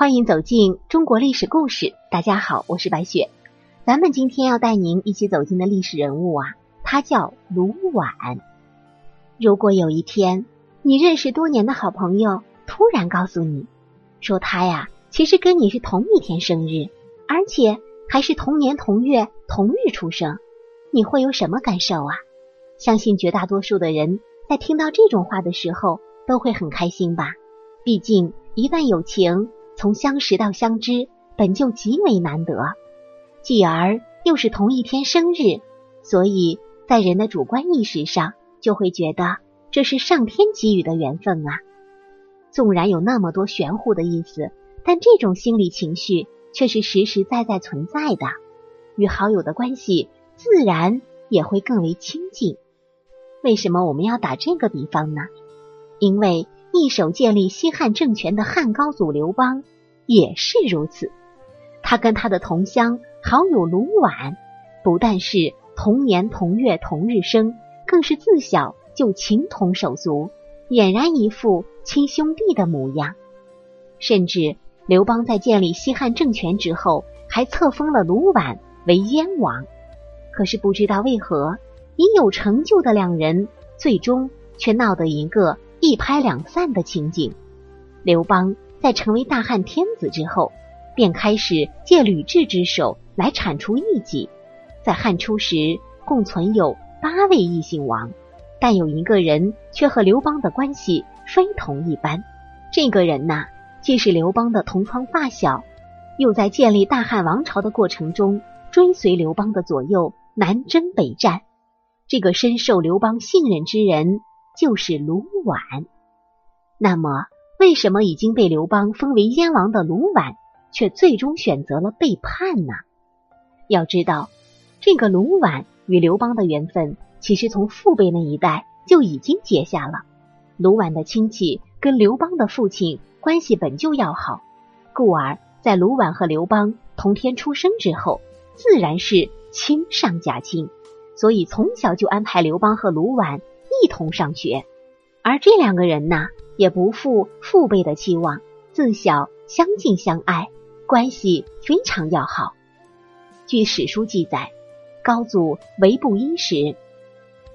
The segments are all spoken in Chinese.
欢迎走进中国历史故事。大家好，我是白雪。咱们今天要带您一起走进的历史人物啊，他叫卢绾。如果有一天你认识多年的好朋友突然告诉你，说他呀其实跟你是同一天生日，而且还是同年同月同日出生，你会有什么感受啊？相信绝大多数的人在听到这种话的时候都会很开心吧。毕竟一段友情。从相识到相知，本就极为难得，继而又是同一天生日，所以在人的主观意识上，就会觉得这是上天给予的缘分啊。纵然有那么多玄乎的意思，但这种心理情绪却是实实在在存在的。与好友的关系自然也会更为亲近。为什么我们要打这个比方呢？因为。一手建立西汉政权的汉高祖刘邦也是如此，他跟他的同乡好友卢绾，不但是同年同月同日生，更是自小就情同手足，俨然一副亲兄弟的模样。甚至刘邦在建立西汉政权之后，还册封了卢绾为燕王。可是不知道为何，已有成就的两人，最终却闹得一个。一拍两散的情景。刘邦在成为大汉天子之后，便开始借吕雉之手来铲除异己。在汉初时，共存有八位异姓王，但有一个人却和刘邦的关系非同一般。这个人呐，既是刘邦的同窗发小，又在建立大汉王朝的过程中追随刘邦的左右，南征北战。这个深受刘邦信任之人。就是卢绾。那么，为什么已经被刘邦封为燕王的卢绾，却最终选择了背叛呢？要知道，这个卢绾与刘邦的缘分，其实从父辈那一代就已经结下了。卢绾的亲戚跟刘邦的父亲关系本就要好，故而在卢绾和刘邦同天出生之后，自然是亲上加亲，所以从小就安排刘邦和卢绾。一同上学，而这两个人呢，也不负父辈的期望，自小相敬相爱，关系非常要好。据史书记载，高祖为布衣时，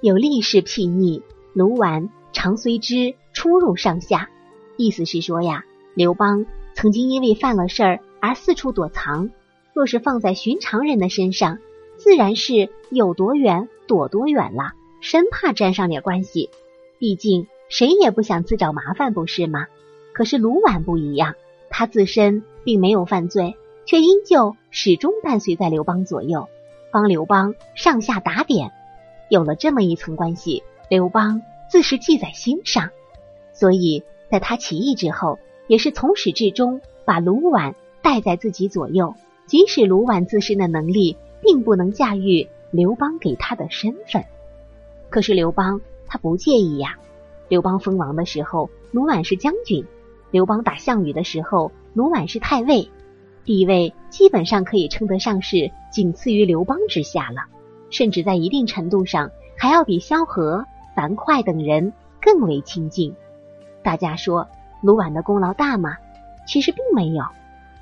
有历事睥睨，卢绾常随之出入上下。意思是说呀，刘邦曾经因为犯了事儿而四处躲藏，若是放在寻常人的身上，自然是有多远躲多远了。生怕沾上点关系，毕竟谁也不想自找麻烦，不是吗？可是卢绾不一样，他自身并没有犯罪，却依旧始终伴随在刘邦左右，帮刘邦上下打点。有了这么一层关系，刘邦自是记在心上，所以在他起义之后，也是从始至终把卢绾带在自己左右。即使卢绾自身的能力并不能驾驭刘邦给他的身份。可是刘邦他不介意呀。刘邦封王的时候，卢绾是将军；刘邦打项羽的时候，卢绾是太尉，地位基本上可以称得上是仅次于刘邦之下了，甚至在一定程度上还要比萧何、樊哙等人更为亲近。大家说卢绾的功劳大吗？其实并没有。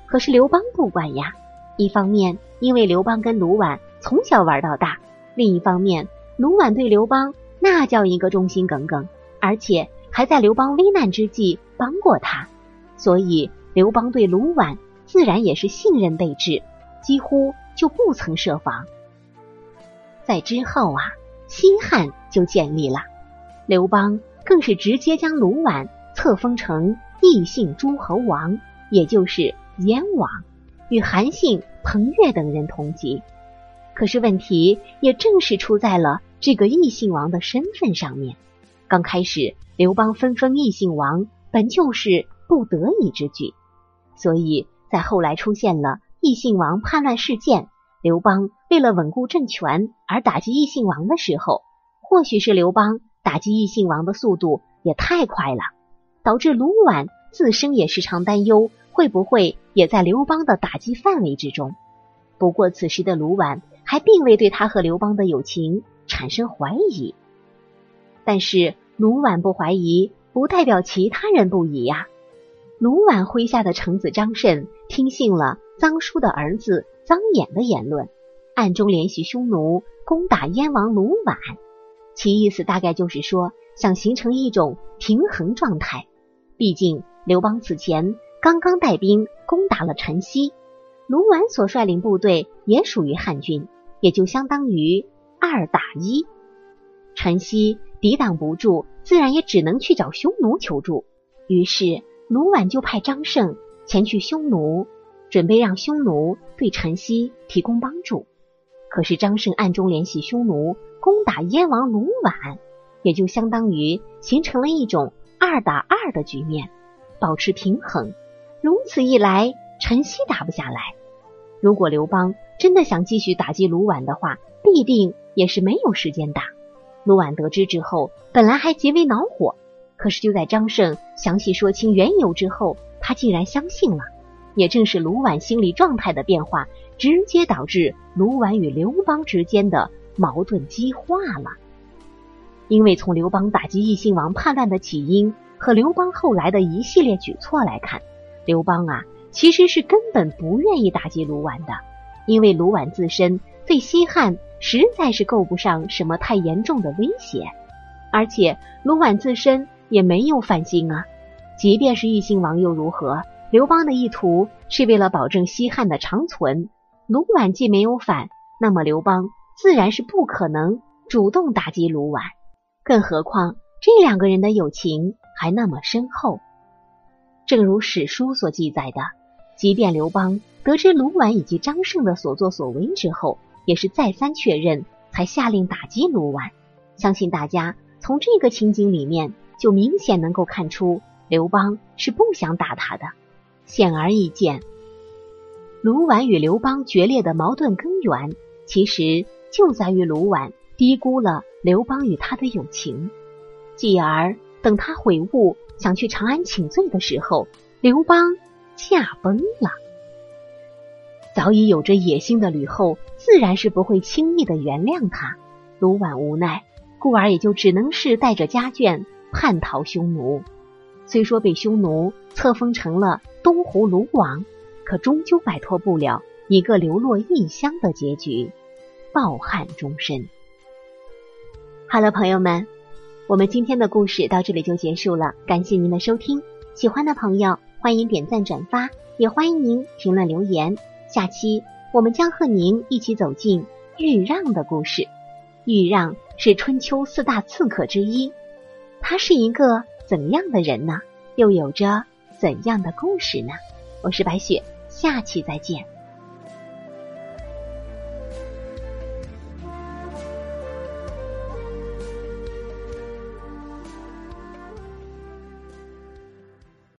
可是刘邦不管呀。一方面，因为刘邦跟卢绾从小玩到大；另一方面，卢绾对刘邦那叫一个忠心耿耿，而且还在刘邦危难之际帮过他，所以刘邦对卢绾自然也是信任备至，几乎就不曾设防。在之后啊，西汉就建立了，刘邦更是直接将卢绾册封成异姓诸侯王，也就是燕王，与韩信、彭越等人同级。可是问题也正是出在了这个异姓王的身份上面。刚开始，刘邦分封异姓王，本就是不得已之举。所以在后来出现了异姓王叛乱事件，刘邦为了稳固政权而打击异姓王的时候，或许是刘邦打击异姓王的速度也太快了，导致卢绾自身也时常担忧，会不会也在刘邦的打击范围之中。不过此时的卢绾。还并未对他和刘邦的友情产生怀疑，但是卢绾不怀疑，不代表其他人不疑呀。卢绾麾下的臣子张慎听信了臧叔的儿子臧衍的言论，暗中联系匈奴攻打燕王卢绾。其意思大概就是说，想形成一种平衡状态。毕竟刘邦此前刚刚带兵攻打了陈豨，卢绾所率领部队也属于汉军，也就相当于二打一。陈曦抵挡不住，自然也只能去找匈奴求助。于是卢绾就派张胜前去匈奴，准备让匈奴对陈曦提供帮助。可是张胜暗中联系匈奴攻打燕王卢绾，也就相当于形成了一种二打二的局面，保持平衡。如此一来，陈曦打不下来。如果刘邦真的想继续打击卢绾的话，必定也是没有时间打。卢绾得知之后，本来还极为恼火，可是就在张胜详细说清缘由之后，他竟然相信了。也正是卢绾心理状态的变化，直接导致卢绾与刘邦之间的矛盾激化了。因为从刘邦打击异姓王叛乱的起因和刘邦后来的一系列举措来看，刘邦啊其实是根本不愿意打击卢绾的，因为卢绾自身对西汉。实在是够不上什么太严重的威胁，而且卢绾自身也没有反心啊。即便是异姓王又如何？刘邦的意图是为了保证西汉的长存。卢绾既没有反，那么刘邦自然是不可能主动打击卢绾。更何况这两个人的友情还那么深厚。正如史书所记载的，即便刘邦得知卢绾以及张胜的所作所为之后。也是再三确认，才下令打击卢绾。相信大家从这个情景里面，就明显能够看出刘邦是不想打他的。显而易见，卢绾与刘邦决裂的矛盾根源，其实就在于卢绾低估了刘邦与他的友情。继而，等他悔悟，想去长安请罪的时候，刘邦驾崩了。早已有着野心的吕后。自然是不会轻易的原谅他。卢绾无奈，故而也就只能是带着家眷叛逃匈奴。虽说被匈奴册封成了东胡卢王，可终究摆脱不了一个流落异乡的结局，抱憾终身。好了，朋友们，我们今天的故事到这里就结束了。感谢您的收听，喜欢的朋友欢迎点赞转发，也欢迎您评论留言。下期。我们将和您一起走进豫让的故事。豫让是春秋四大刺客之一，他是一个怎样的人呢？又有着怎样的故事呢？我是白雪，下期再见。